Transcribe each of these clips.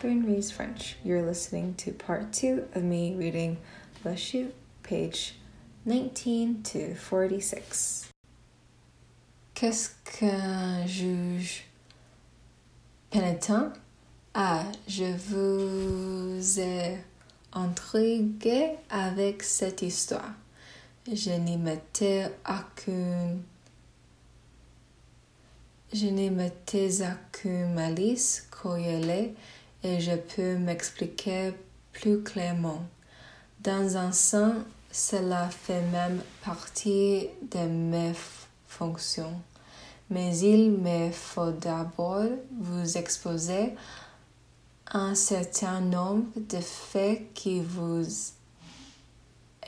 Catherine Reads French. You're listening to part two of me reading Le Chute, page 19 to 46. Qu'est-ce qu'un juge pénitent? Ah, je vous ai intrigué avec cette histoire. Je n'y mettais aucune je n'y mettais aucune malice courrielée et je peux m'expliquer plus clairement. Dans un sens, cela fait même partie de mes fonctions. Mais il me faut d'abord vous exposer un certain nombre de faits qui vous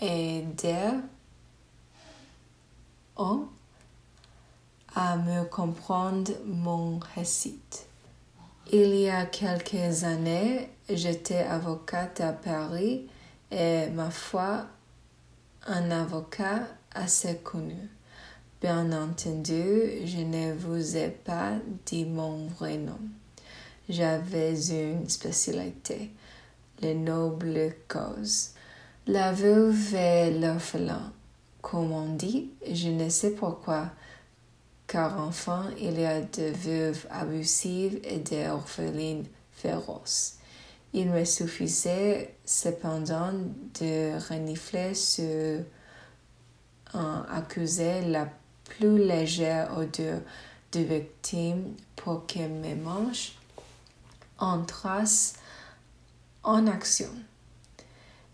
aideront à me comprendre mon récit. Il y a quelques années, j'étais avocate à Paris et ma foi, un avocat assez connu. Bien entendu, je ne vous ai pas dit mon vrai nom. J'avais une spécialité, les nobles causes. La veuve et l'orphelin. Comme on dit, je ne sais pourquoi, car enfin il y a des veuves abusives et des orphelines féroces. Il me suffisait cependant de renifler sur un accusé la plus légère odeur de victime pour que mes manches entrassent en action.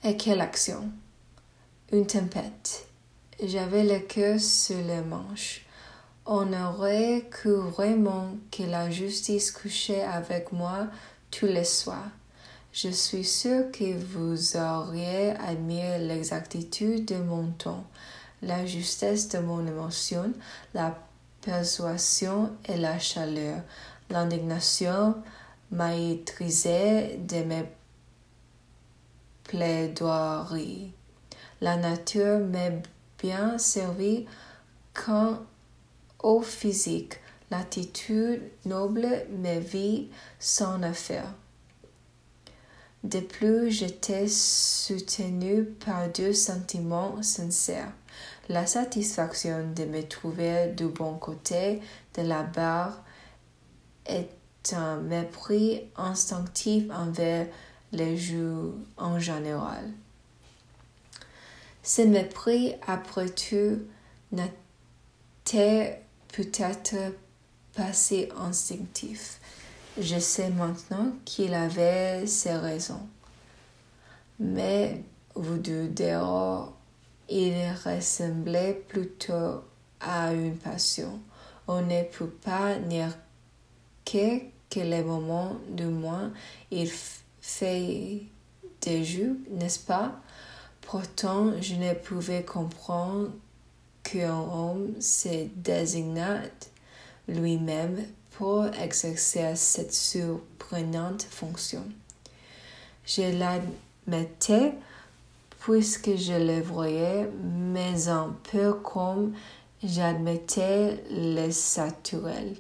Et quelle action? Une tempête. J'avais le cœur sur les manches. On aurait cru vraiment que la justice couchait avec moi tous les soirs. Je suis sûre que vous auriez admiré l'exactitude de mon ton, la justesse de mon émotion, la persuasion et la chaleur, l'indignation maîtrisée de mes plaidoiries. La nature m'est bien servie quand au physique, l'attitude noble me vit sans affaire. De plus, j'étais soutenue par deux sentiments sincères. La satisfaction de me trouver du bon côté de la barre et un mépris instinctif envers les jeux en général. Ce mépris, après tout, n'était peut-être passé instinctif. Je sais maintenant qu'il avait ses raisons. Mais vous deux dehors, il ressemblait plutôt à une passion. On ne peut pas nier que, les moments du moins il fait des jeux, n'est-ce pas? Pourtant, je ne pouvais comprendre qu'un homme se désignate lui-même pour exercer cette surprenante fonction. Je l'admettais puisque je le voyais, mais un peu comme j'admettais les saturels.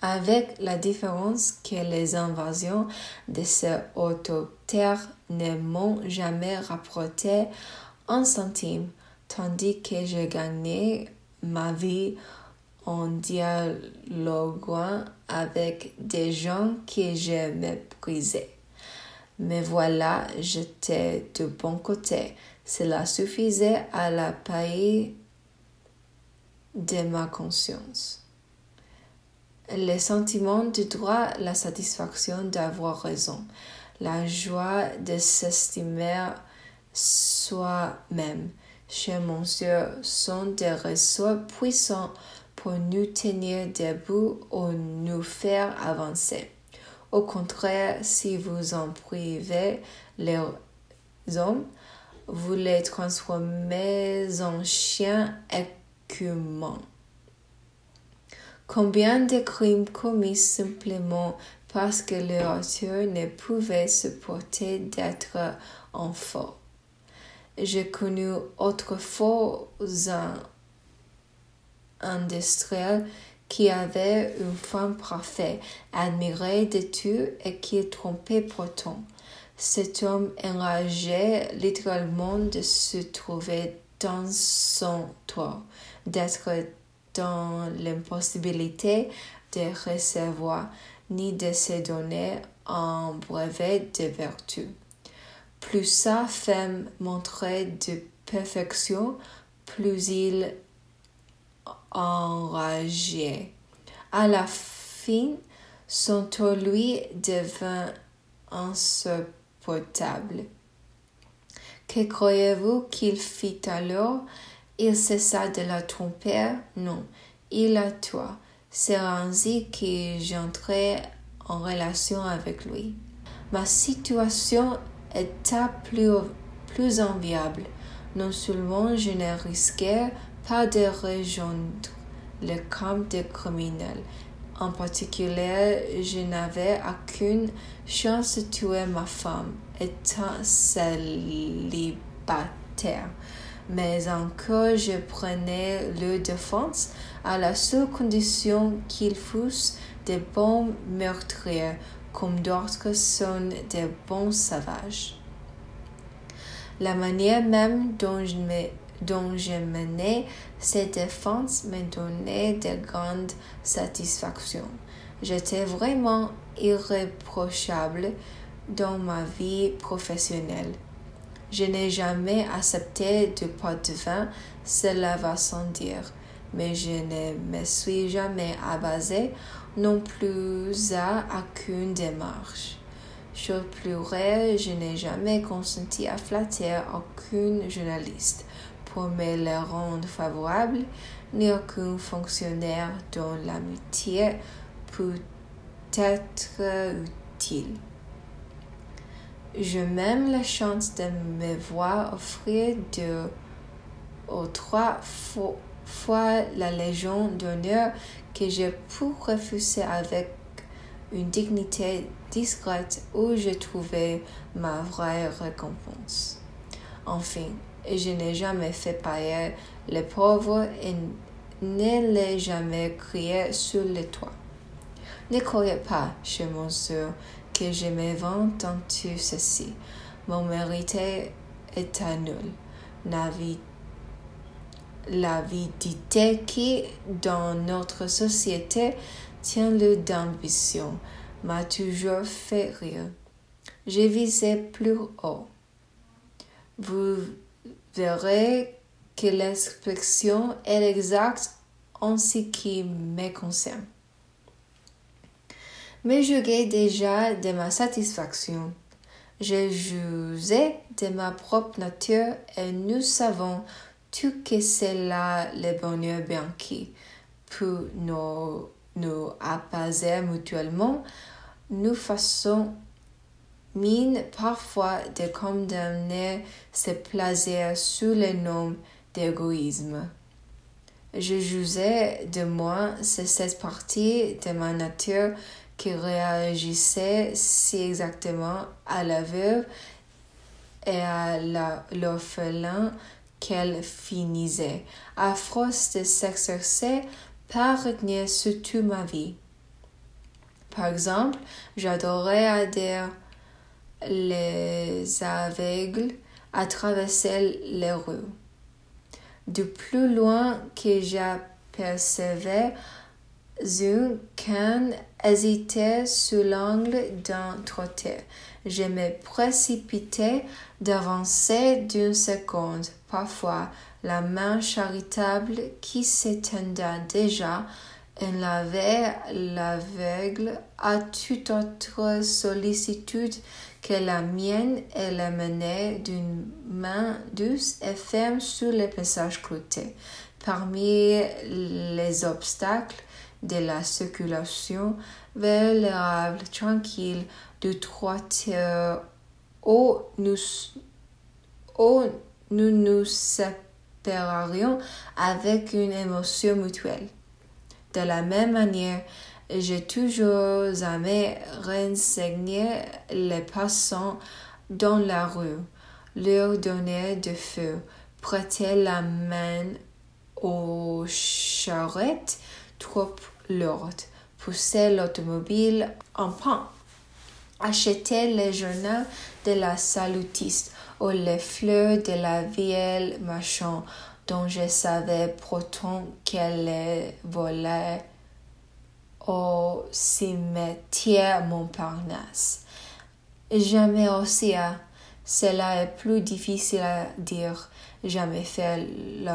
Avec la différence que les invasions de ces autotères ne m'ont jamais rapporté un centime, tandis que je gagnais ma vie en dialoguant avec des gens que je méprisais. Mais voilà, j'étais de bon côté. Cela suffisait à la paix de ma conscience. Les sentiments du droit, la satisfaction d'avoir raison, la joie de s'estimer soi-même, chez Monsieur sont des ressorts puissants pour nous tenir debout ou nous faire avancer. Au contraire, si vous en privez les hommes, vous les transformez en chiens écumants. Combien de crimes commis simplement parce que leur auteur ne pouvait supporter d'être enfant? J'ai connu autrefois un industriel qui avait une femme parfaite, admirée de tout et qui trompait pourtant. Cet homme enragé littéralement de se trouver dans son toit, d'être dans l'impossibilité de recevoir ni de se donner un brevet de vertu. Plus sa femme montrait de perfection, plus il enrageait. À la fin, son lui devint insupportable. Que croyez-vous qu'il fit alors? Il cessa de la tromper? Non, il la tua. C'est ainsi que j'entrai en relation avec lui. Ma situation était plus, plus enviable. Non seulement je ne risquais pas de rejoindre le camp des criminels. En particulier, je n'avais aucune chance de tuer ma femme, étant célibataire. Mais encore, je prenais le défense à la seule condition qu'ils fussent de bons meurtriers, comme d'autres sont de bons sauvages. La manière même dont je, menais cette défense me donnait de grandes satisfactions. J'étais vraiment irréprochable dans ma vie professionnelle. Je n'ai jamais accepté de pot de vin, cela va sans dire, mais je ne me suis jamais abaissé non plus à aucune démarche. Plus rare, je n'ai jamais consenti à flatter aucun journaliste pour me le rendre favorable, ni aucun fonctionnaire dont l'amitié peut être utile. J'ai même la chance de me voir offrir deux ou trois fois la Légion d'honneur que j'ai pu refuser avec une dignité discrète où je trouvais ma vraie récompense. Enfin, je n'ai jamais fait payer les pauvres et ne l'ai jamais crié sur le toit. Ne croyez pas, chez mon soeur, que je vante dans tout ceci. Mon mérite est à nul. L'avidité qui, dans notre société, tient le d'ambition, m'a toujours fait rire. J'ai visé plus haut. Vous verrez que l'expression est exacte en ce qui me concerne. Mais juguez déjà de ma satisfaction. Je jouais de ma propre nature et nous savons tout que c'est là le bonheur bien qui, pour nous, nous apaiser mutuellement, nous faisons mine parfois de condamner ce plaisir sous le nom d'égoïsme. Je jouais de moi, c'est cette partie de ma nature qui réagissait si exactement à la veuve et à l'orphelin qu'elle finissait, à de s'exercer par retenir toute ma vie. Par exemple, j'adorais aider les aveugles à traverser les rues. Du plus loin que j'apercevais un can hésitait sous l'angle d'un trottoir. Je me précipitais d'avancer d'une seconde. Parfois, la main charitable qui s'étendait déjà enlevait l'aveugle à toute autre sollicitude que la mienne et la menait d'une main douce et ferme sur le passage clouté. Parmi les obstacles de la circulation vers tranquille du trottoir où nous, où nous nous séparerions avec une émotion mutuelle. De la même manière, j'ai toujours aimé renseigner les passants dans la rue, leur donner de feu, prêter la main aux charrettes, trop lourde, pousser l'automobile en pan, acheter les journaux de la salutiste ou les fleurs de la vieille marchand dont je savais pourtant qu'elle les volait au cimetière Montparnasse. Jamais aussi, cela est plus difficile à dire, jamais fait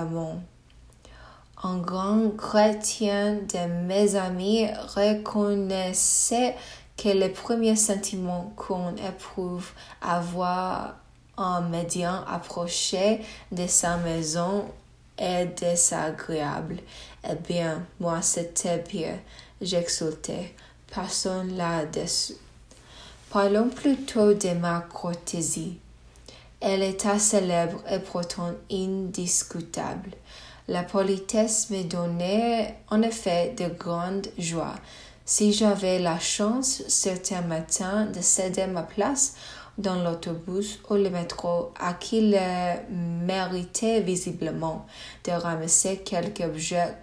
monde. Un grand chrétien de mes amis reconnaissait que le premier sentiment qu'on éprouve à voir un médian approché de sa maison est désagréable. Eh bien, moi, c'était pire. J'exultais. Personne là-dessus. Parlons plutôt de ma courtoisie. Elle était célèbre et pourtant indiscutable. La politesse me donnait en effet de grandes joies. Si j'avais la chance certains matins de céder ma place dans l'autobus ou le métro à qui le méritait visiblement de ramasser quelque objet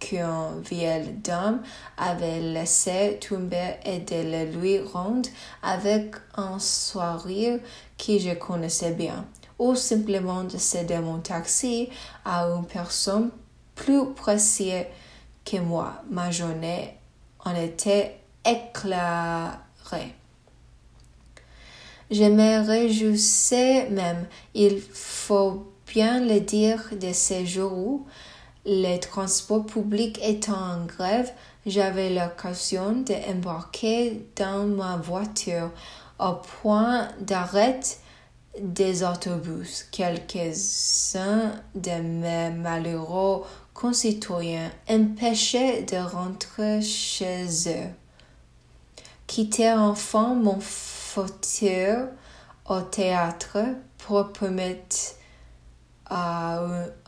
qu'une vieille dame avait laissé tomber et de le lui rendre avec un sourire que je connaissais bien, ou simplement de céder mon taxi à une personne plus précieuse que moi. Ma journée en était éclairée. Je me réjouissais même, il faut bien le dire, de ces jours où, les transports publics étant en grève, j'avais l'occasion d'embarquer dans ma voiture au point d'arrêt des autobus. Quelques-uns de mes malheureux concitoyens empêchés de rentrer chez eux. Quitter enfin mon fauteuil au théâtre pour permettre à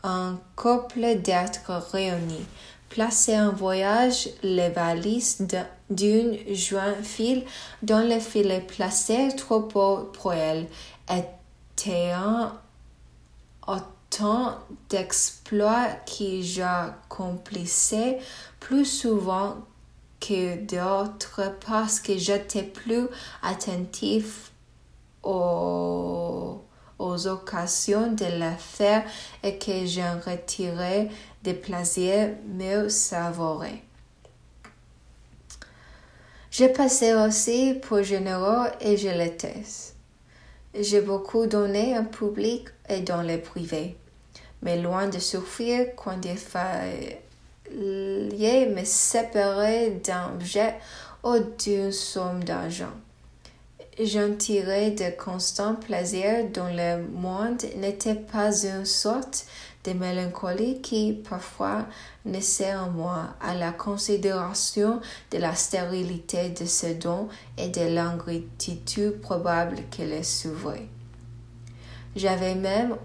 un couple d'être réunis. Placer en voyage les valises d'une jeune fille dont le filet placé trop haut pour elle était un autant d'exploits que j'accomplissais plus souvent que d'autres parce que j'étais plus attentif aux occasions de la faire et que j'en retirais des plaisirs mieux savourés. J'ai passé aussi pour généreux et je l'étais. J'ai beaucoup donné en public et dans le privé, mais loin de souffrir quand il fallait me séparer d'un objet ou d'une somme d'argent. J'en tirais de constants plaisirs dont le monde n'était pas une sorte de mélancolie qui parfois naissait en moi à la considération de la stérilité de ce don et de l'ingratitude probable qu'elle s'ouvrait. J'avais même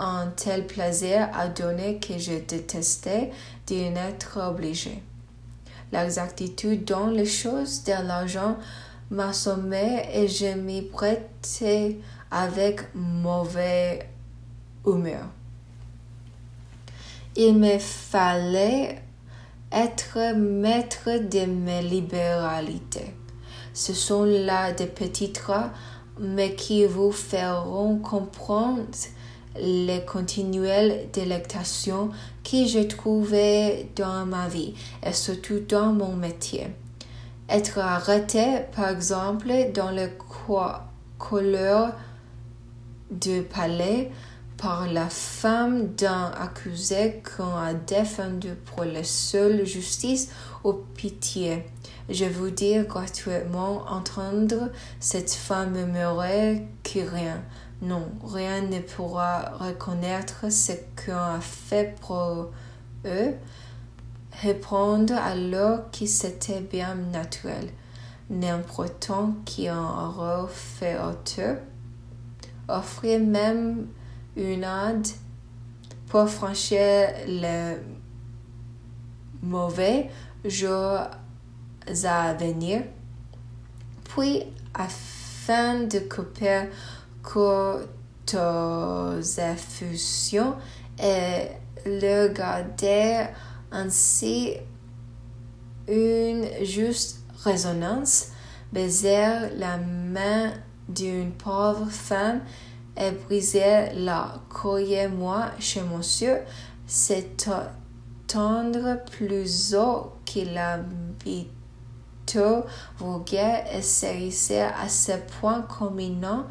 un tel plaisir à donner que je détestais d'y être obligé. L'exactitude dans les choses de l'argent m'assommait et je m'y prêtais avec mauvaise humeur. Il me fallait être maître de mes libéralités. Ce sont là des petits traits, mais qui vous feront comprendre les continuelles délectations que j'ai trouvées dans ma vie et surtout dans mon métier être arrêté, par exemple, dans le couleur du palais par la femme d'un accusé qu'on a défendu pour la seule justice ou pitié. Je vous dis gratuitement entendre cette femme murmurer que rien, non, rien ne pourra reconnaître ce qu'on a fait pour eux, répondre alors que c'était bien naturel, n'importe qui en aurait fait auteur, offrir même une aide pour franchir le mauvais jours à venir, puis afin de couper courtes effusions et le garder ainsi une juste résonance, baisèrent la main d'une pauvre femme et brisèrent la Croyez-moi chez monsieur, tendre plus haut qu'il l'habitude vulgaire et s'érissait à ce point communant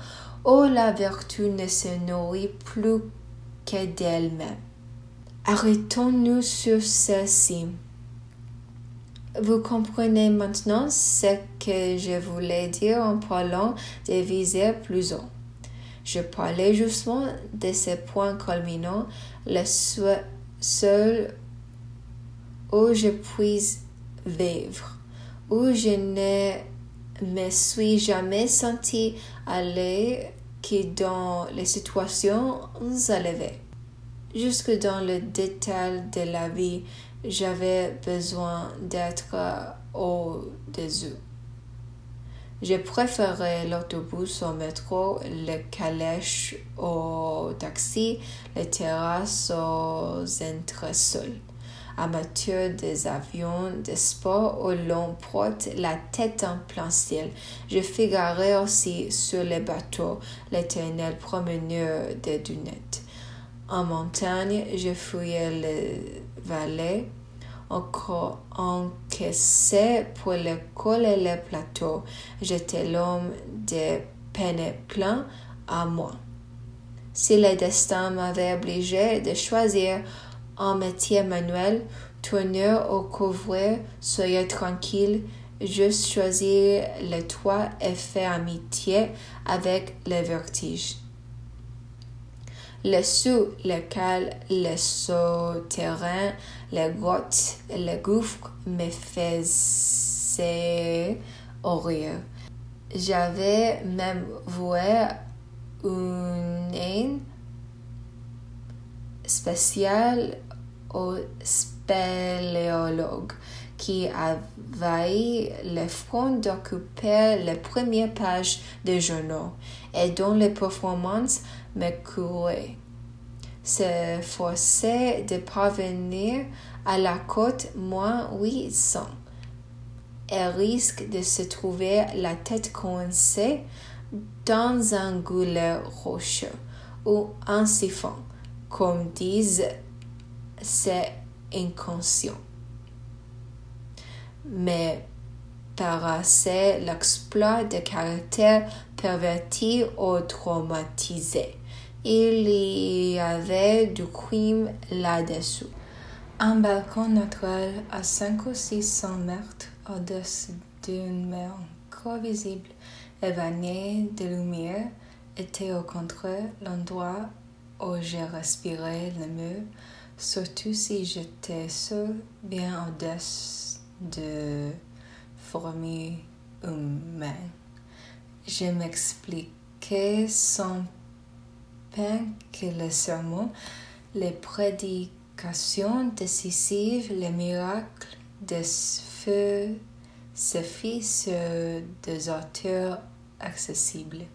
où la vertu ne se nourrit plus que d'elle-même. Arrêtons-nous sur ceci. Vous comprenez maintenant ce que je voulais dire en parlant des visées plus haut. Je parlais justement de ce point culminant, le seul où je puisse vivre, où je ne me suis jamais senti aller que dans les situations élevées. Jusque dans le détail de la vie, j'avais besoin d'être au-dessus. Je préférais l'autobus au métro, le calèche au taxi, les terrasses aux entresols. Amateur des avions de sport où l'on porte la tête en plein ciel. Je figurais aussi sur les bateaux, l'éternel promeneur des dunettes. En montagne, je fouillais les vallées, encaissé pour le col et le plateau. J'étais l'homme des peines plein à moi. Si le destin m'avait obligé de choisir un métier manuel, tourneur au couvret, soyez tranquille, juste choisir le toit et faire amitié avec le vertige le sous, lequel le souterrain, les grottes, les gouffres me faisaient horreur. J'avais même voué une haine spéciale au spéléologue qui avait le front d'occuper les premières pages des journaux et dont les performances me couraient. S'efforçait de parvenir à la côte moins 800 et risque de se trouver la tête coincée dans un goulet rocheux ou un siphon, comme disent ces inconscients mais paraissait l'exploit de caractère perverti ou traumatisé. Il y avait du crime là-dessous. Un balcon naturel à cinq ou six cents mètres au-dessus d'une mer encore visible évanée de lumière était au contraire l'endroit où j'ai respiré le mieux, surtout si j'étais seul bien au-dessus de fourmis humaines. Je m'expliquais sans peine que le sermon, les prédications décisives, les miracles de feu se fit sur des auteurs accessibles.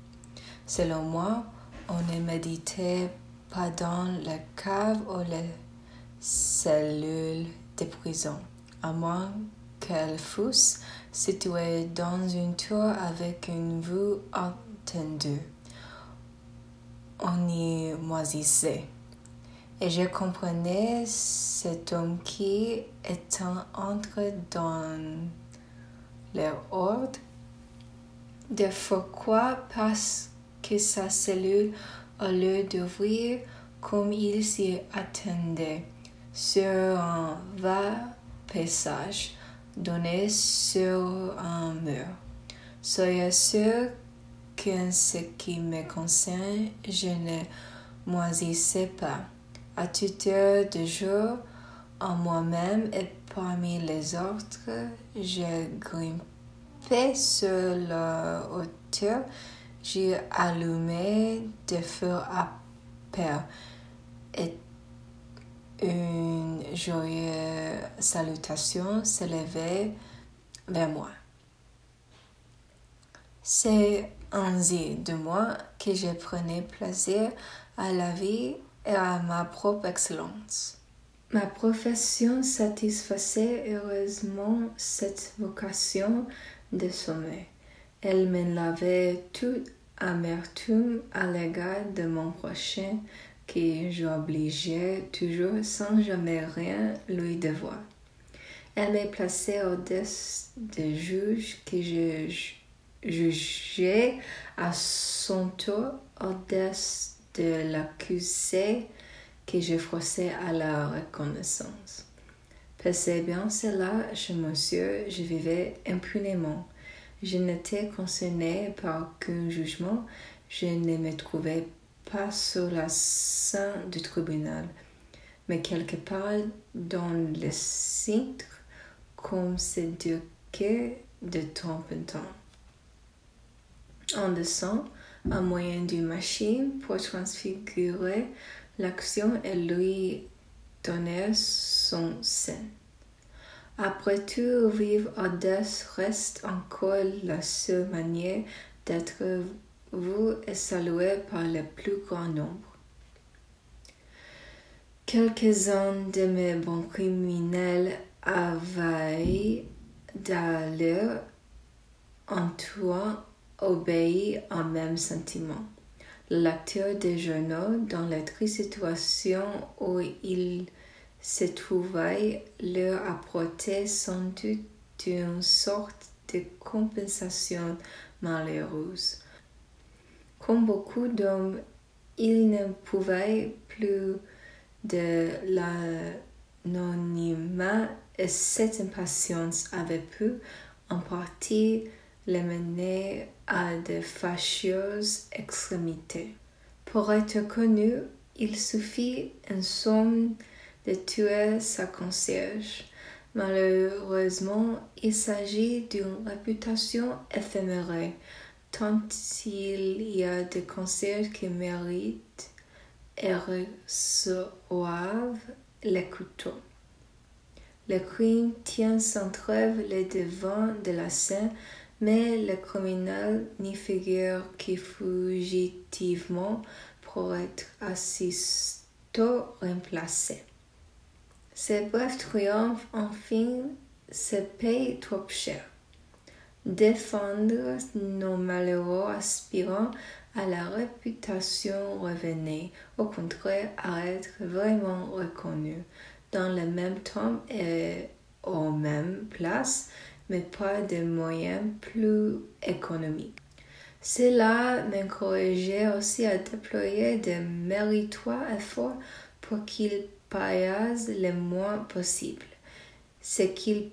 Selon moi, on ne méditait pas dans la cave ou les cellules de prison à moins qu'elle fût située dans une tour avec une vue entendue. On y moisissait. Et je comprenais cet homme qui, étant entré dans leur ordre, de pourquoi? Parce que sa cellule, au lieu d'ouvrir comme il s'y attendait, sur un va paysage donné sur un mur. Soyez sûr qu'en ce qui me concerne, je ne moisissais pas. À toute heure de jour, en moi-même et parmi les autres, je grimpais sur la hauteur, j'ai allumé des feux à pair et une joyeuse salutation s'élevait vers moi. C'est ainsi de moi que je prenais plaisir à la vie et à ma propre excellence. Ma profession satisfaisait heureusement cette vocation de sommeil. Elle me lavait toute amertume à l'égard de mon prochain que j'obligeais toujours sans jamais rien lui devoir. Elle me plaçait au-dessus des juges que je jugeais à son tour au-dessus de l'accusé que je forçais à la reconnaissance. bien cela, chez monsieur, je vivais impunément. Je n'étais concerné par aucun jugement, je ne me trouvais pas sur la scène du tribunal, mais quelque part dans le cintre, comme que de temps en temps. En dessous, à moyen d'une machine pour transfigurer l'action et lui donner son sein. Après tout, vivre audace reste encore la seule manière d'être vu et salué par le plus grand nombre. Quelques-uns de mes bons criminels avaient d'ailleurs en toi obéi au même sentiment. L'acteur des journaux, dans la triste situation où il se trouvait, leur apportait sans doute une sorte de compensation malheureuse. Comme beaucoup d'hommes, il ne pouvait plus de l'anonymat et cette impatience avait pu en partie les mener à de fâcheuses extrémités. Pour être connu, il suffit en somme de tuer sa concierge. Malheureusement, il s'agit d'une réputation éphémère, tant il y a de concierges qui méritent et reçoivent les couteaux. Le crime tient sans trêve les devants de la scène mais le criminel n'y figure que fugitivement pour être aussitôt remplacé. Ce bref triomphe, enfin, se paye trop cher. Défendre nos malheureux aspirants à la réputation revenait, au contraire, à être vraiment reconnus dans le même temps et aux mêmes places mais pas de moyens plus économiques. Cela m'encourageait aussi à déployer de méritoires efforts pour qu'ils paillassent le moins possible. Ce qu'ils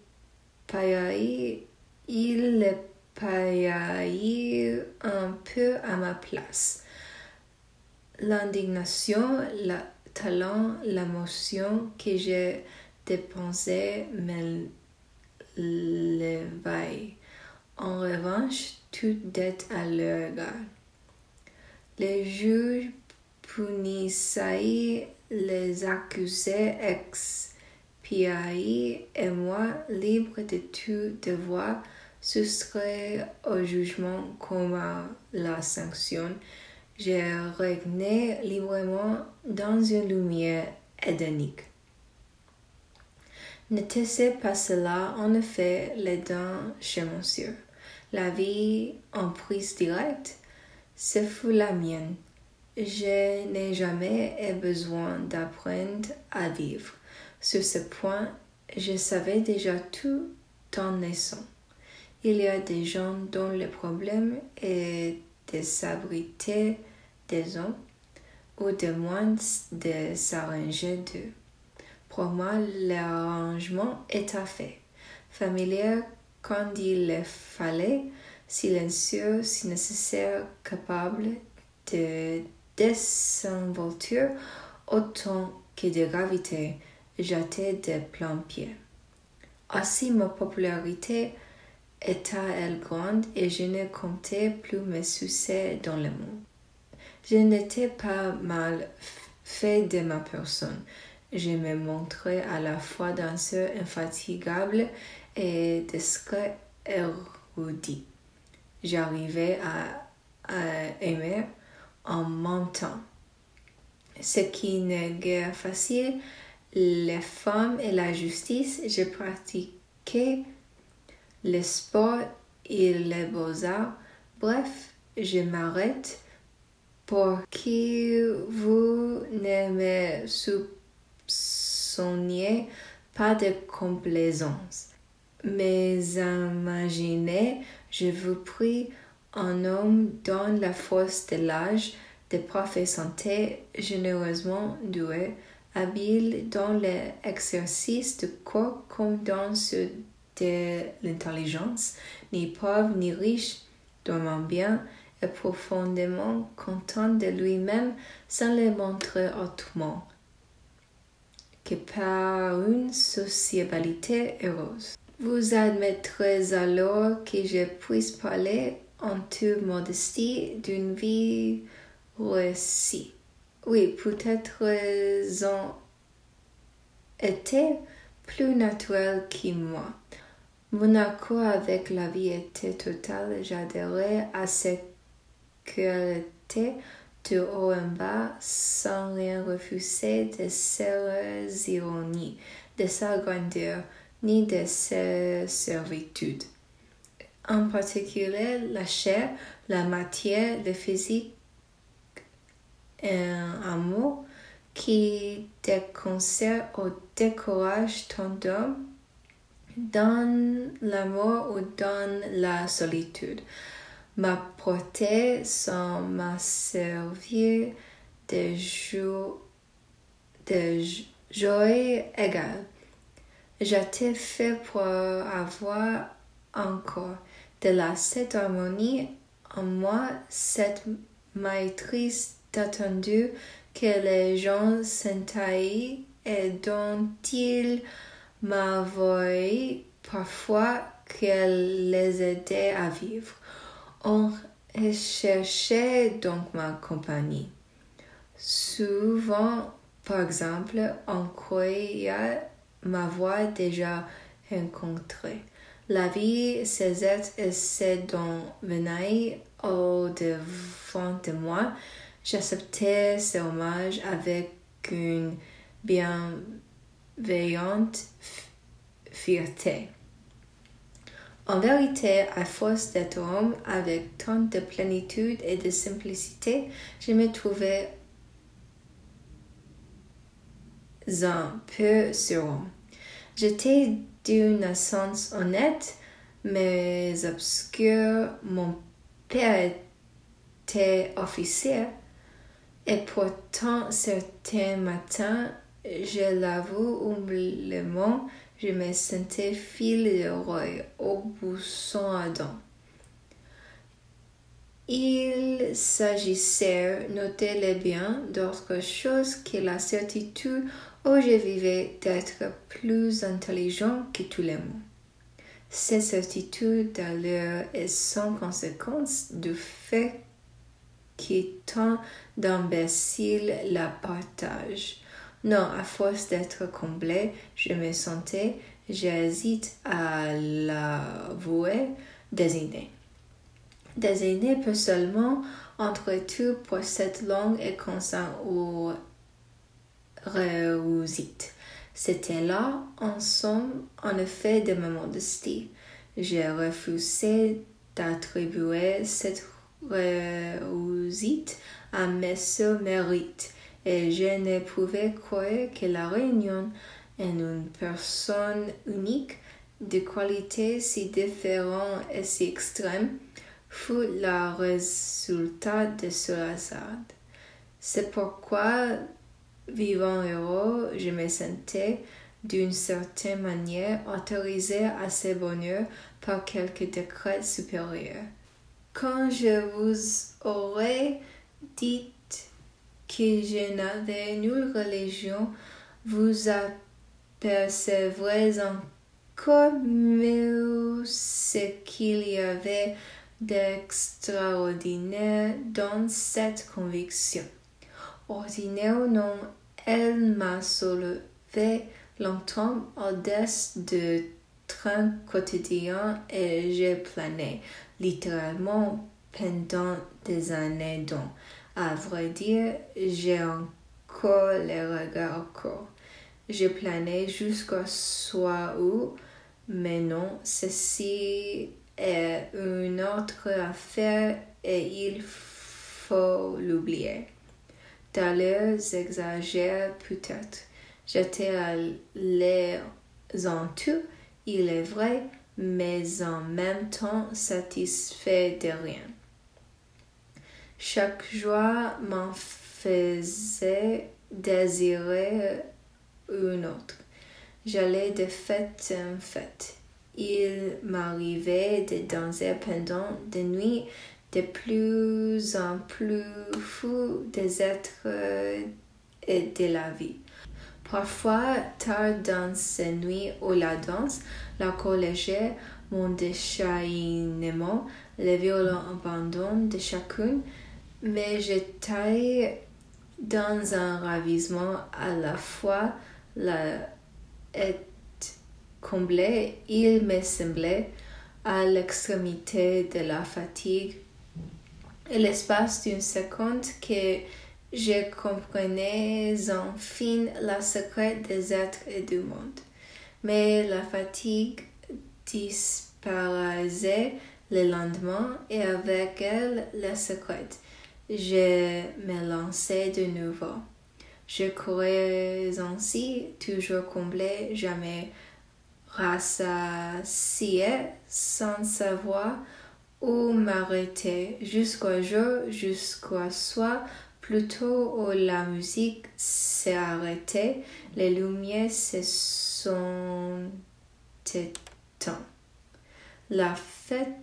paillaient, ils le paillaient un peu à ma place. L'indignation, le talent, l'émotion que j'ai dépensé me l'éveil. En revanche, toute dette à leur égard. Les juges punissaient les accusés expiaient et moi, libre de tout devoir, soustrait au jugement comme à la sanction, j'ai régné librement dans une lumière édénique. N'était-ce pas cela, en effet, les dents chez monsieur? La vie en prise directe, ce fut la mienne. Je n'ai jamais eu besoin d'apprendre à vivre. Sur ce point, je savais déjà tout en naissant. Il y a des gens dont le problème est de s'abriter des hommes ou de moins de s'arranger d'eux. Pour moi, l'arrangement était fait. Familier quand il le fallait, silencieux si nécessaire, capable de désinvolture autant que de gravité, j'étais de plein pied. Ainsi ma popularité et je ne comptais plus mes succès dans le monde. Je n'étais pas mal fait de ma personne je me montrais à la fois danseur infatigable et discret érudit. J'arrivais à, aimer en même temps. Ce qui n'est guère facile, les femmes et la justice, j'ai pratiqué le sport et les beaux-arts. Bref, je m'arrête pour que vous ne me soupçonniez pas de complaisance. Mais imaginez, je vous prie, un homme dans la force de l'âge, de santé, généreusement doué, habile dans l'exercice du corps comme dans ceux de l'intelligence, ni pauvre ni riche, dormant bien et profondément content de lui-même sans le montrer autrement que par une sociabilité heureuse. Vous admettrez alors que je puisse parler en toute modestie d'une vie réussie. Oui, peut-être ont été plus naturels que moi. Mon accord avec la vie était total. J'adhérais à ce qu'elle était de haut en bas sans rien refuser de ses ironies, de sa grandeur, ni de ses servitudes. En particulier, la chair, la matière, le physique, un amour qui déconcert ou décourage tant d'hommes dans l'amour ou dans la solitude. Ma portée sans m'a servi de, joie, de joie égale. J'étais fait pour avoir encore de la cette harmonie en moi, cette maîtrise attendu que les gens s'entaillent et dont ils m'avouaient parfois qu'elle les aidait à vivre. On recherchait donc ma compagnie. Souvent, par exemple, on croyait m'avoir déjà rencontré. La vie, ces êtres et ces dont venaient au-devant de moi, J'acceptais ce hommage avec une bienveillante fierté. En vérité, à force d'être homme avec tant de plénitude et de simplicité, je me trouvais un peu surhomme. J'étais d'une essence honnête, mais obscure. Mon père était officier et pourtant, certains matins, je l'avoue humblement, je me sentais fille au bousson ardent. Il s'agissait, notez-le bien, d'autre chose que la certitude où je vivais d'être plus intelligent que tous les mots. Cette certitude d'ailleurs est sans conséquence du fait qui tant d'imbéciles la partagent. Non, à force d'être comblé, je me sentais, j'hésite à l'avouer, désigné. Désigné peu seulement entre tout pour cette longue et constante ou réussite. C'était là, en somme, en effet, de ma modestie. J'ai refusé d'attribuer cette réussite à mes seuls mérites, et je ne pouvais croire que la réunion en une personne unique, de qualités si différentes et si extrêmes, fut le résultat de ce hasard. C'est pourquoi, vivant heureux, je me sentais d'une certaine manière autorisé à ce bonheur par quelque décret supérieur. Quand je vous aurais dit que je n'avais nulle religion, vous apercevrez encore mieux ce qu'il y avait d'extraordinaire dans cette conviction. Ordinaire non, elle m'a soulevé longtemps au-dessus de train quotidien et j'ai plané littéralement pendant des années dont, à vrai dire, j'ai encore les regards corps. je planais jusqu'au soir où, mais non, ceci est une autre affaire et il faut l'oublier. D'ailleurs, exagère peut-être. J'étais allé en tout, il est vrai, mais en même temps satisfait de rien. Chaque joie m'en faisait désirer une autre. J'allais de fête en fête. Il m'arrivait de danser pendant des nuits de plus en plus fous des êtres et de la vie. Parfois, tard dans ces nuits où la danse, la collégienne, mon déchaînement, le violent abandon de chacune, mais j'étais dans un ravissement à la fois la est comblé, il me semblait à l'extrémité de la fatigue. Et l'espace d'une seconde que je comprenais enfin la secret des êtres et du monde. Mais la fatigue disparaissait le lendemain et avec elle le secret. Je me lançais de nouveau. Je courais ainsi, toujours comblé, jamais rassasié, sans savoir où m'arrêter, jusqu'au jour, jusqu'au soir, plutôt où la musique s'est arrêtée, les lumières se sont éteintes. La fête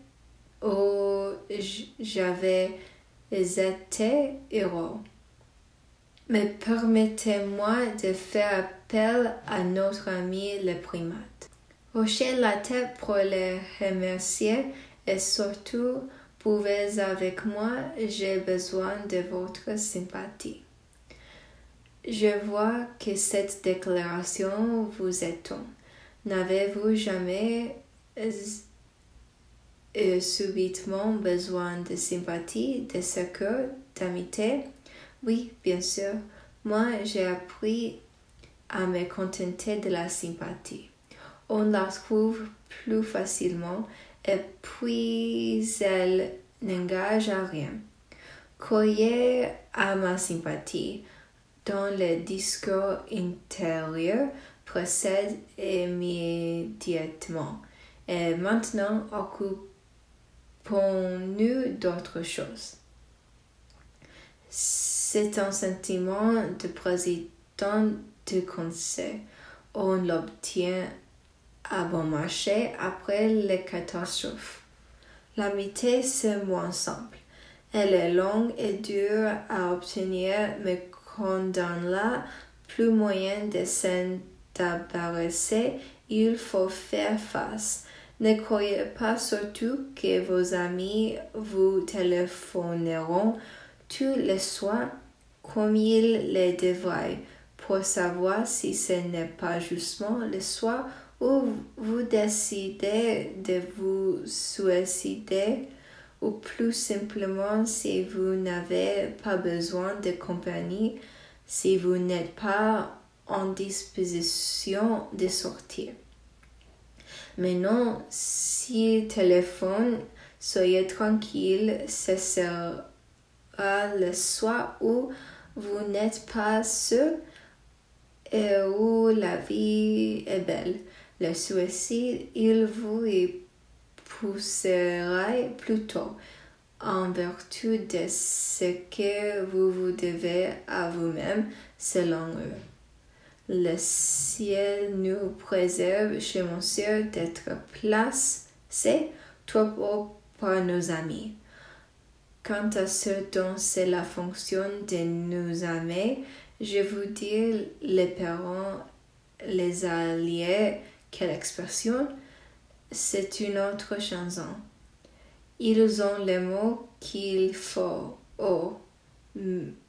où j'avais été héros. Mais permettez-moi de faire appel à notre ami le primate. Hochez la tête pour le remercier et surtout pouvez avec moi, j'ai besoin de votre sympathie. Je vois que cette déclaration vous étonne. N'avez-vous jamais eu subitement besoin de sympathie, de secours, d'amitié? Oui, bien sûr. Moi, j'ai appris à me contenter de la sympathie. On la trouve plus facilement et puis elle n'engage à rien. Croyez à ma sympathie dont le discours intérieur précède immédiatement. Et maintenant, occupons-nous d'autre chose. C'est un sentiment de président de conseil. On l'obtient à bon marché après les catastrophes. L'amitié, c'est moins simple. Elle est longue et dure à obtenir, mais quand dans la plus moyen de s'en débarrasser, il faut faire face. Ne croyez pas surtout que vos amis vous téléphoneront tous les soirs comme ils le devraient pour savoir si ce n'est pas justement le soir où vous décidez de vous suicider ou plus simplement si vous n'avez pas besoin de compagnie, si vous n'êtes pas en disposition de sortir. Mais non, si téléphone, soyez tranquille, ce sera le soir où vous n'êtes pas seul et où la vie est belle. Le suicide, il vous y poussera plutôt en vertu de ce que vous vous devez à vous-même selon eux. Le ciel nous préserve chez Monsieur d'être placé trop haut pour nos amis. Quant à ce dont c'est la fonction de nous aimer, je vous dis les parents, les alliés, quelle expression, c'est une autre chanson. Ils ont les mots qu'il faut, oh,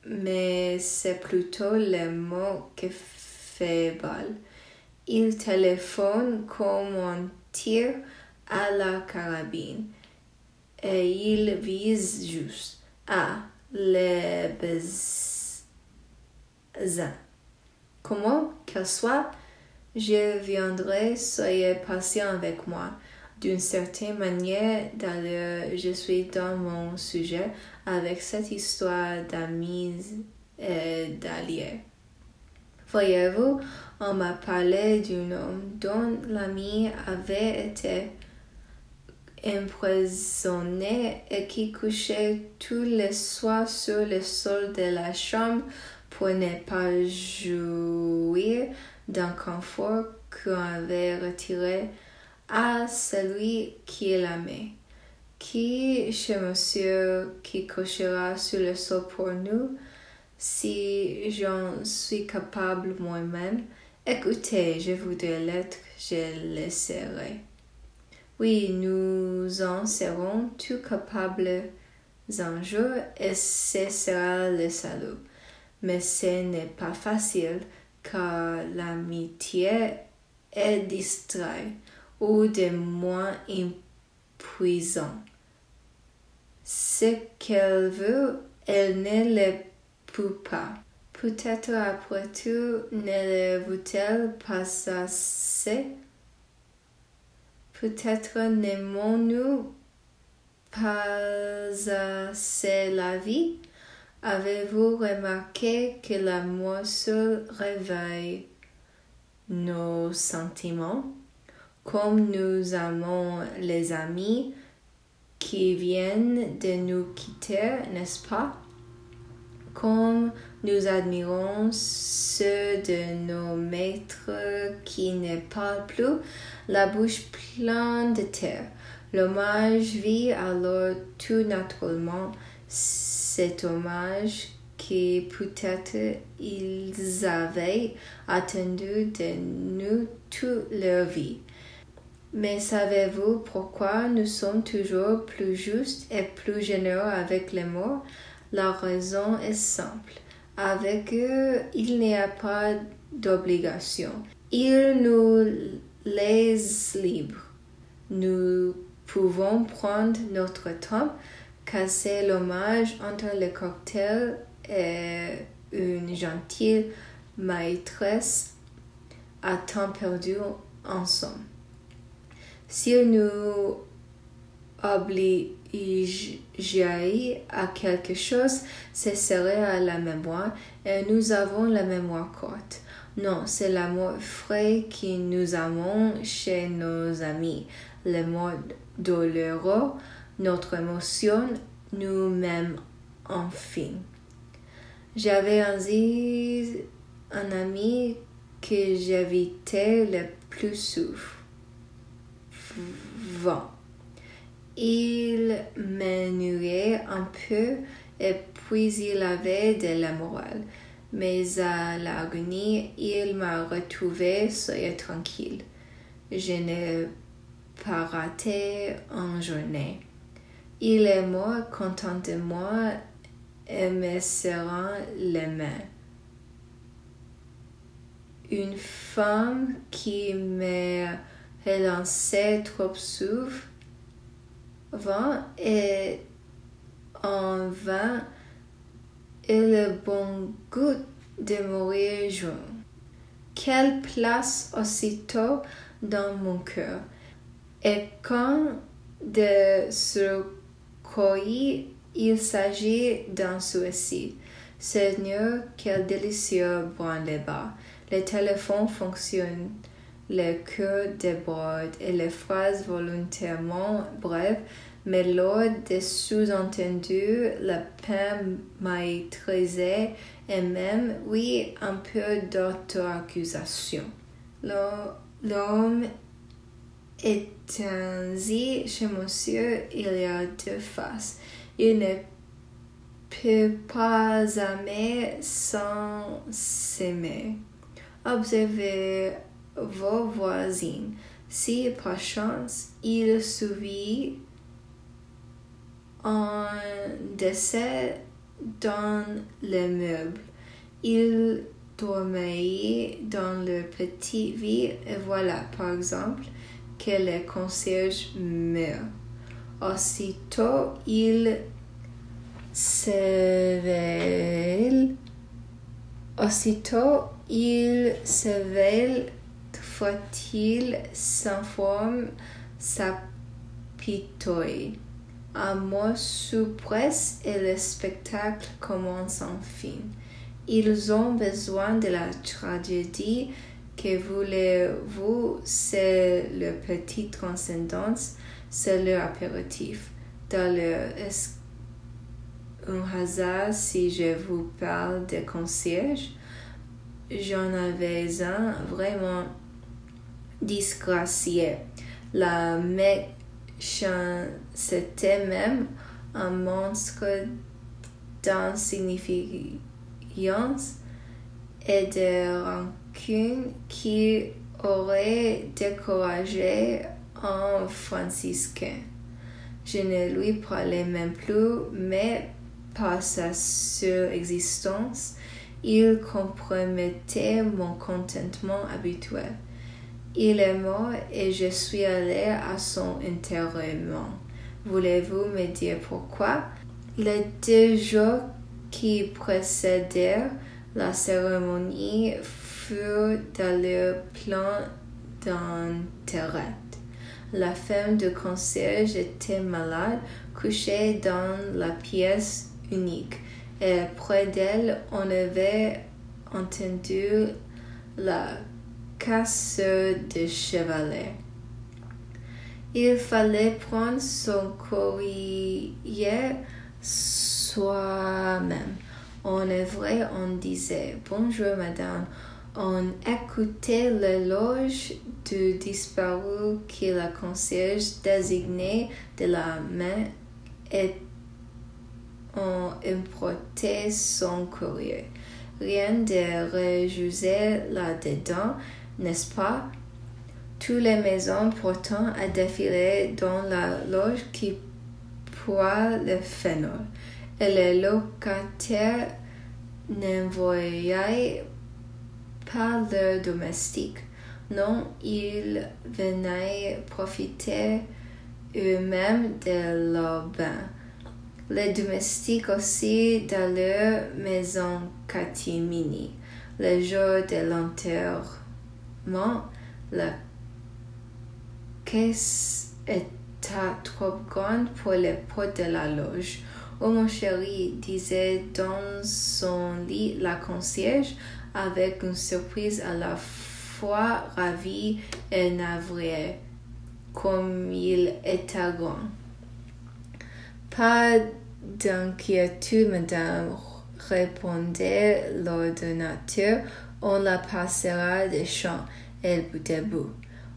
mais c'est plutôt les mots que Ils téléphonent comme on tire à la carabine et il vise juste à les besoins. comment qu'elle soit, je viendrai, soyez patient avec moi. D'une certaine manière, d'ailleurs, je suis dans mon sujet avec cette histoire d'amis et d'alliés. Voyez-vous, on m'a parlé d'un homme dont l'ami avait été empoisonné et qui couchait tous les soirs sur le sol de la chambre pour ne pas jouir d'un confort qu'on avait retiré à celui qui l'aimait. Qui chez monsieur qui couchera sur le sol pour nous, si j'en suis capable moi-même, écoutez, je voudrais l'être, je laisserai. Oui, nous en serons tous capables un jour et ce sera le salut. Mais ce n'est pas facile car l'amitié est distraite ou de moins impuissant. Ce qu'elle veut, elle ne le Peut-être après tout ne le veut-elle pas assez? Peut-être n'aimons-nous pas assez la vie? Avez-vous remarqué que l'amour seul réveille nos sentiments? Comme nous aimons les amis qui viennent de nous quitter, n'est-ce pas? Comme nous admirons ceux de nos maîtres qui ne parlent plus, la bouche pleine de terre. L'hommage vit alors tout naturellement cet hommage qui peut-être ils avaient attendu de nous toute leur vie. Mais savez-vous pourquoi nous sommes toujours plus justes et plus généreux avec les morts? La raison est simple. Avec eux, il n'y a pas d'obligation. Ils nous laissent libres. Nous pouvons prendre notre temps, casser l'hommage entre le cocktail et une gentille maîtresse à temps perdu ensemble. S'il nous obligeait à quelque chose, ce serait à la mémoire et nous avons la mémoire courte. Non, c'est l'amour frais qui nous amène chez nos amis. Le mode douloureux, notre émotion, nous-mêmes, enfin. J'avais ainsi un ami que j'évitais le plus souvent. Il m'ennuiait un peu et puis il avait de la morale. Mais à l'agonie, il m'a retrouvé soyez tranquille. Je n'ai pas raté une journée. Il est mort content de moi et me serrant les mains. Une femme qui m'a relancé trop souvent et en vain et le bon goût de mourir jeune. Quelle place aussitôt dans mon cœur? Et quand de ce il s'agit d'un suicide. Seigneur, quel délicieux débat. Le téléphone fonctionne, le cœur déborde et les phrases volontairement brèves, mais lors des sous-entendus, la peine maîtrisée et même, oui, un peu d'auto-accusation. L'homme est ainsi chez monsieur, il y a deux faces. Il ne peut pas aimer sans s'aimer. Observez vos voisins. Si par chance il subit un décès dans le meuble, il dormait dans le petit vie et voilà par exemple que le concierge meurt. Aussitôt, il s'éveille Aussitôt, il s'éveille, faut-il s'informe, s'apitoie. Un mot presse et le spectacle commence enfin. Ils ont besoin de la tragédie. Que voulez-vous, c'est le petit transcendance, c'est leur apéritif. Dans le un hasard si je vous parle de concierge? J'en avais un vraiment disgracié. La méchanceté même un monstre d'insignifiance et de rancune qui aurait découragé un franciscain. Je ne lui parlais même plus, mais par sa surexistence, il compromettait mon contentement habituel. Il est mort et je suis allé à son enterrement. Voulez-vous me dire pourquoi? Les deux jours qui précédèrent la cérémonie furent dans le plan d'enterrement. La femme de concierge était malade, couchée dans la pièce unique, et près d'elle on avait entendu la casse de chevalet. Il fallait prendre son courrier soi-même. En vrai, on disait Bonjour madame, on écoutait l'éloge du disparu que la concierge désignée de la main et on importait son courrier. Rien de réjouir là-dedans, n'est-ce pas? Toutes les maisons pourtant à défiler dans la loge qui poids le phénol, et les locataires n'envoyaient pas leurs domestiques. Non, ils venaient profiter eux-mêmes de leur bain. Les domestiques aussi dans leur maison catimini. Le jour de l'enterrement, la caisse était trop grande pour les potes de la loge. Oh mon chéri, disait dans son lit la concierge, avec une surprise à la fois ravie et navrée, comme il était grand. Pas d'inquiétude, madame, répondait l'ordonnateur. On la passera des champs. Elle debout.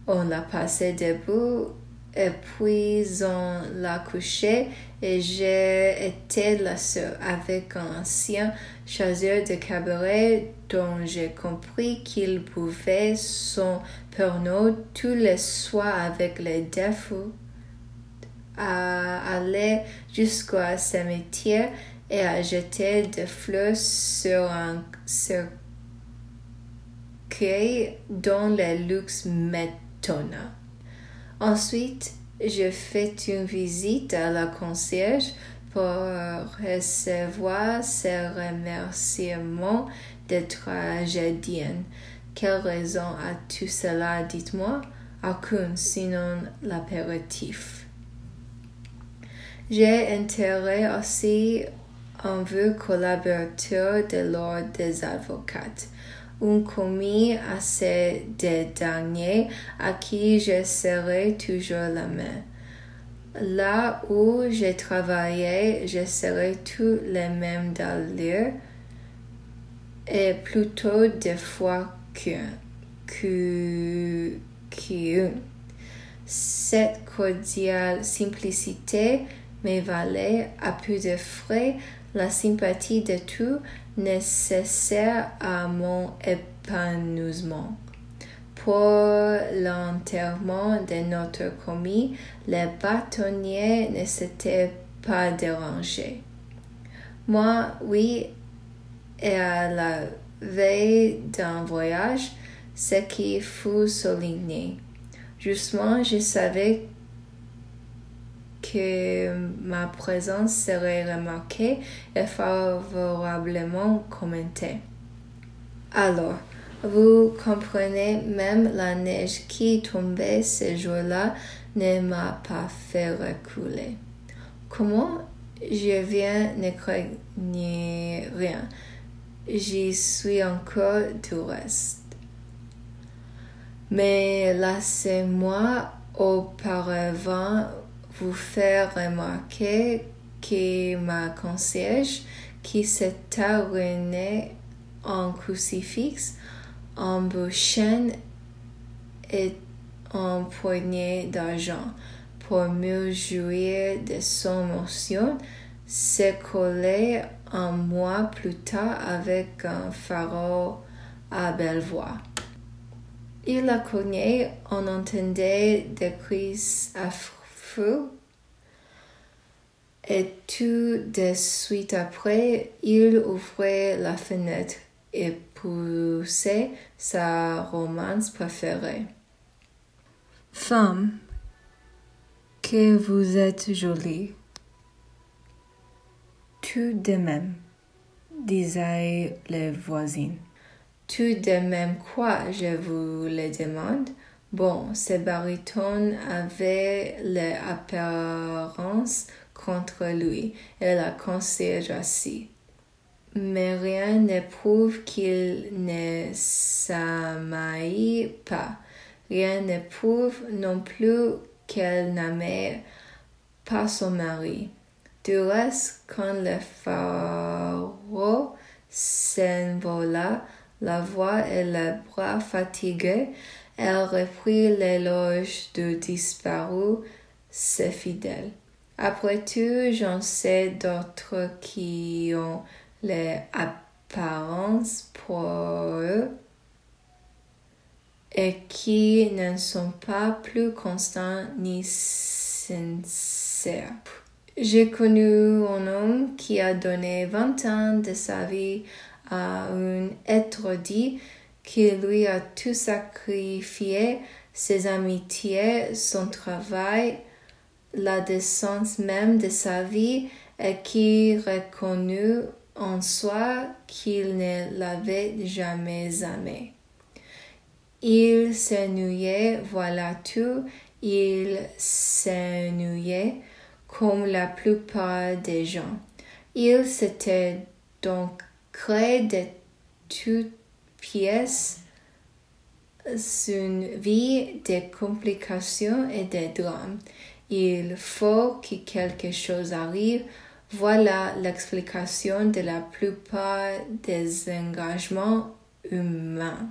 On la passait debout et puis on l'a couché et j'ai été la seule avec un ancien chasseur de cabaret dont j'ai compris qu'il pouvait son pernod tous les soirs avec les défauts à aller jusqu'au cimetière et à jeter des fleurs sur un cercueil dont le luxe m'étonna. Ensuite, je fais une visite à la concierge pour recevoir ses remerciements de tragédienne. Quelle raison a tout cela, dites-moi? Aucune, sinon l'apéritif. J'ai intérêt aussi un vieux collaborateur de l'ordre des avocats un commis assez de dernier à qui je serai toujours la main. Là où j'ai travaillé, je serai tous les mêmes d'allure et plutôt des fois qu'un. Cette cordiale simplicité me valait à peu de frais la sympathie de tout nécessaire à mon épanouissement. Pour l'enterrement de notre commis, les bâtonniers ne s'étaient pas dérangés. Moi, oui, et à la veille d'un voyage, ce qui fut souligné. Justement, je savais que ma présence serait remarquée et favorablement commentée. Alors, vous comprenez, même la neige qui tombait ce jour-là ne m'a pas fait reculer. Comment je viens ne craignez rien? J'y suis encore du reste. Mais laissez-moi auparavant vous faire remarquer que ma concierge, qui s'est ruinée en crucifix, en chaîne et en poignée d'argent, pour mieux jouir de son motion, s'est collé un mois plus tard avec un pharaon à belle voix. Il la cogné, on entendait des cris affreux, et tout de suite après, il ouvrait la fenêtre et poussait sa romance préférée. Femme, que vous êtes jolie. Tout de même, disaient les voisines. Tout de même quoi, je vous le demande? Bon, ce baryton avait l'apparence contre lui et la concierge aussi. Mais rien ne prouve qu'il ne s'amaille pas. Rien ne prouve non plus qu'elle n'aimait pas son mari. Du reste, quand le pharaon s'envola, la voix et les bras fatigués, elle reprit l'éloge de disparu, ses fidèles. Après tout, j'en sais d'autres qui ont les apparences pour eux et qui ne sont pas plus constants ni sincères. J'ai connu un homme qui a donné vingt ans de sa vie à un être dit qui lui a tout sacrifié, ses amitiés, son travail, la décence même de sa vie et qui reconnut en soi qu'il ne l'avait jamais aimé. Il s'ennuyait, voilà tout, il s'ennuyait comme la plupart des gens. Il s'était donc créé de toutes pièces une vie de complications et de drames. Il faut que quelque chose arrive. Voilà l'explication de la plupart des engagements humains.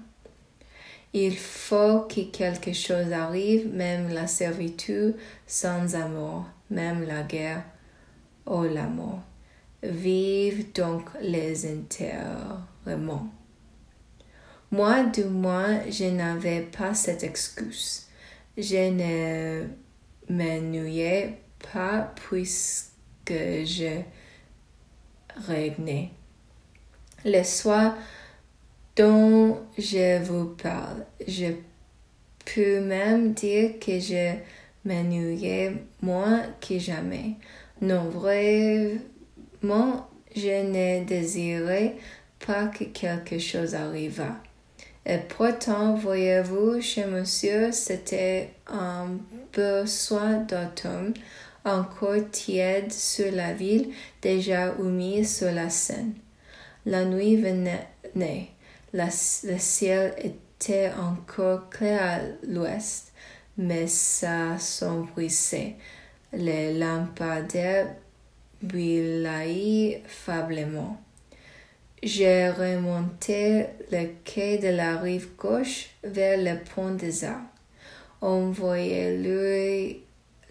Il faut que quelque chose arrive, même la servitude sans amour, même la guerre ou l'amour. Vive donc les enterrements. Moi, du moins, je n'avais pas cette excuse. Je ne m'ennuyais pas puisque je régnais. Le soir dont je vous parle, je peux même dire que je m'ennuyais moins que jamais. Non, vraiment, je ne désirais pas que quelque chose arrivât. Et pourtant, voyez-vous, chez monsieur, c'était un besoin d'automne, encore tiède sur la ville, déjà humide sur la Seine. La nuit venait, le ciel était encore clair à l'ouest, mais ça sombrissait. Les lampadaires brillaient faiblement. J'ai remonté le quai de la rive gauche vers le pont des Arts. On voyait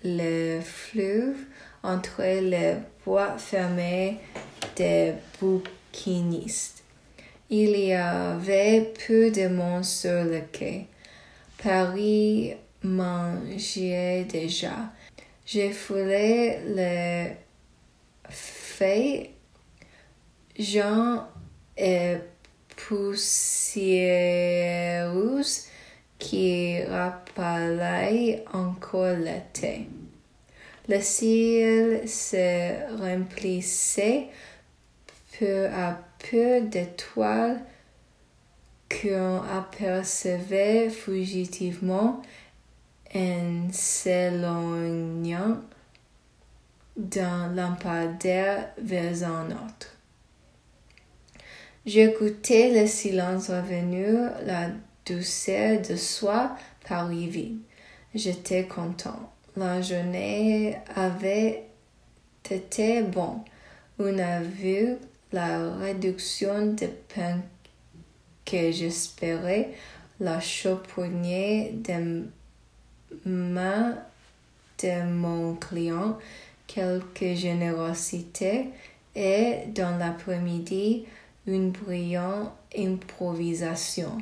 le fleuve entre les bois fermés des bouquinistes. Il y avait peu de monde sur le quai. Paris mangeait déjà. J'ai foulé les et poussiéreuse qui rappelait encore l'été. Le ciel se remplissait peu à peu d'étoiles qu'on apercevait fugitivement en s'éloignant d'un lampadaire vers un autre. J'écoutais le silence revenu, la douceur de soi vide. J'étais content. La journée avait été bonne. On a vu la réduction de pain que j'espérais, la poignée de main de mon client, quelques générosité et dans l'après-midi, une brillante improvisation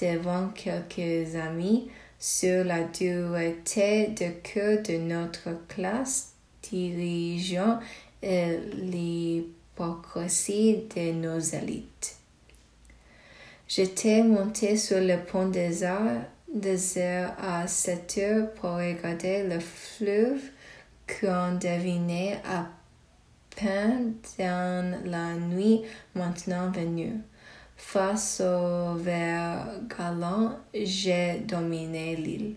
devant quelques amis sur la dureté de cœur de notre classe dirigeant et l'hypocrisie de nos élites. J'étais monté sur le pont des arts désert à 7 heures pour regarder le fleuve qu'on devinait à dans la nuit maintenant venue. Face au vert galant, j'ai dominé l'île.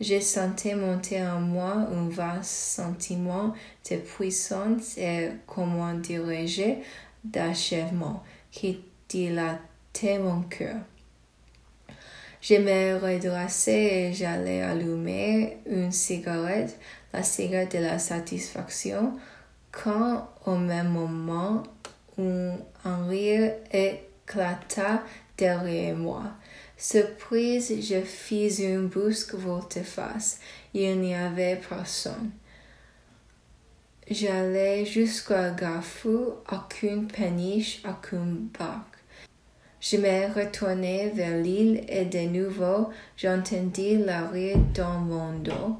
J'ai senti monter en moi un vaste sentiment de puissance et, comment dirais-je, d'achèvement qui dilatait mon cœur. Je me redressais et j'allais allumer une cigarette, la cigarette de la satisfaction, quand au même moment un rire éclata derrière moi. Surprise, je fis une brusque volte-face. Il n'y avait personne. J'allais jusqu'à Garfou, aucune péniche, aucune barque. Je me retournai vers l'île et de nouveau j'entendis la rire dans mon dos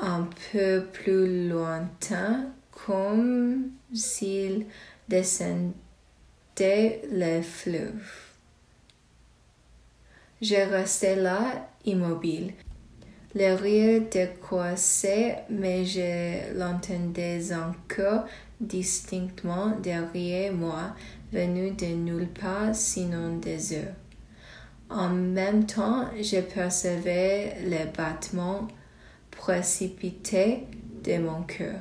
un peu plus lointain, comme s'il descendait le fleuve. Je restais là, immobile. Le rire décroissait, mais je l'entendais encore distinctement derrière moi, venu de nulle part sinon des eux. En même temps, je percevais les battements précipité de mon cœur.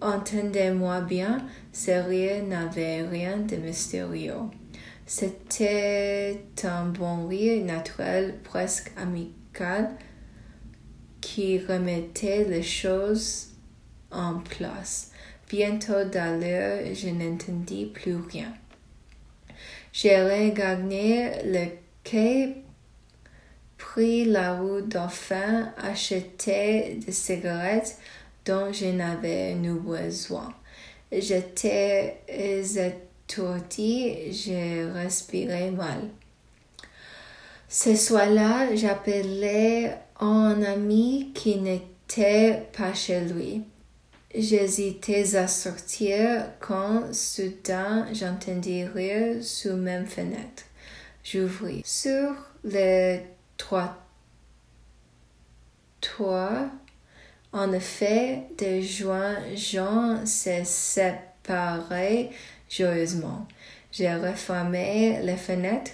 Entendez-moi bien, ce rire n'avait rien de mystérieux. C'était un bon rire naturel, presque amical, qui remettait les choses en place. Bientôt d'ailleurs, je n'entendis plus rien. J'ai regagné le quai la route d'enfin, acheté des cigarettes dont je n'avais nu besoin. J'étais étourdi, je respirais mal. Ce soir-là, j'appelais un ami qui n'était pas chez lui. J'hésitais à sortir quand soudain j'entendis rire sous même fenêtre. J'ouvris. Sur le trois toi. En effet, de juin, Jean s'est séparé joyeusement. J'ai refermé les fenêtres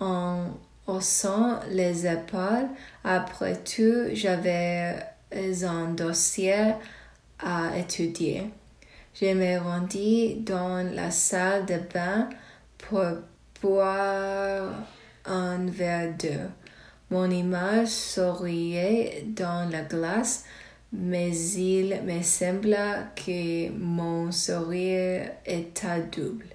en haussant les épaules. Après tout, j'avais un dossier à étudier. Je me rendis dans la salle de bain pour boire un verre. Mon image souriait dans la glace, mais il me sembla que mon sourire était double.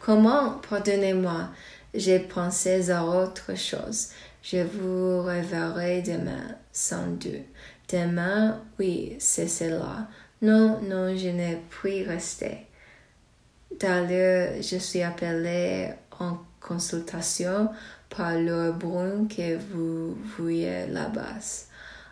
Comment, pardonnez-moi, j'ai pensé à autre chose. Je vous reverrai demain, sans doute. Demain, oui, c'est cela. Non, non, je ne puis rester. D'ailleurs, je suis appelé en consultation par l'heure brune que vous voyez là-bas.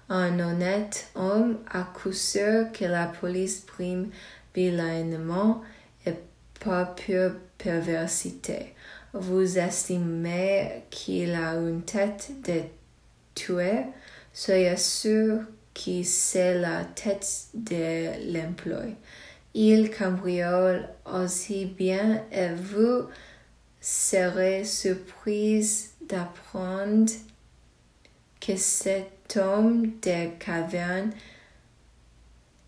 Un honnête homme à coup sûr que la police prime bilainement et pas pure perversité. Vous estimez qu'il a une tête de tuer, soyez sûr que c'est la tête de l'emploi. Il cambriole aussi bien et vous serez surprise d'apprendre que cet homme des cavernes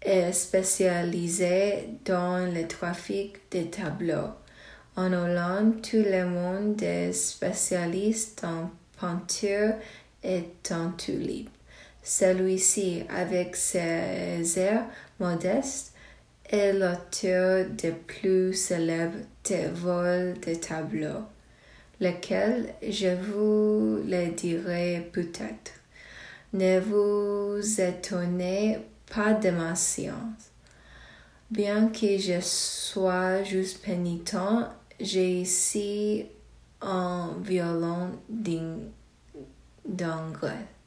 est spécialisé dans le trafic des tableaux. En Hollande, tout le monde est spécialiste en peinture et en tulipes. Celui-ci, avec ses airs modestes, est l'auteur des plus célèbres des vols de tableaux, lequel je vous le dirai peut-être. Ne vous étonnez pas de ma science. Bien que je sois juste pénitent, j'ai ici un violon d'anglais.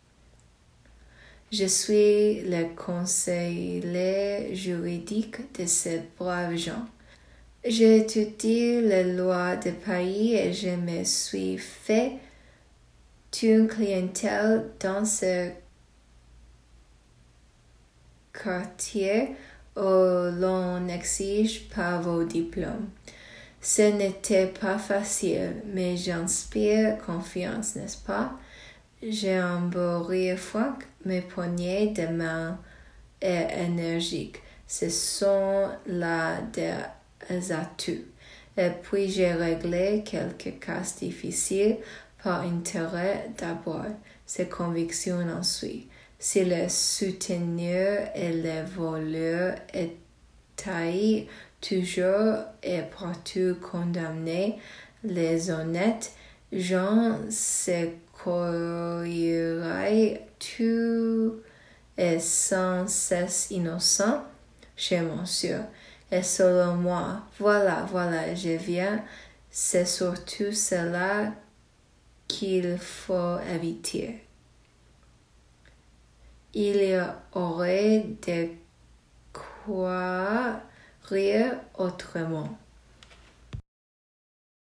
Je suis le conseiller juridique de ces braves gens. J'ai étudié les lois du pays et je me suis fait une clientèle dans ce quartier où l'on n'exige pas vos diplômes. Ce n'était pas facile, mais j'inspire confiance, n'est-ce pas? J'ai un beau rire franc, mes poignets de main et énergiques. Ce sont là des atouts. Et puis j'ai réglé quelques cas difficiles par intérêt d'abord, ses convictions ensuite. Si le soutenu et le voleur est taillé toujours et partout condamné, les honnêtes gens se croiraient tout et sans cesse innocent chez monsieur. Et selon moi, voilà, voilà, je viens, c'est surtout cela qu'il faut éviter il y aurait de quoi rire autrement.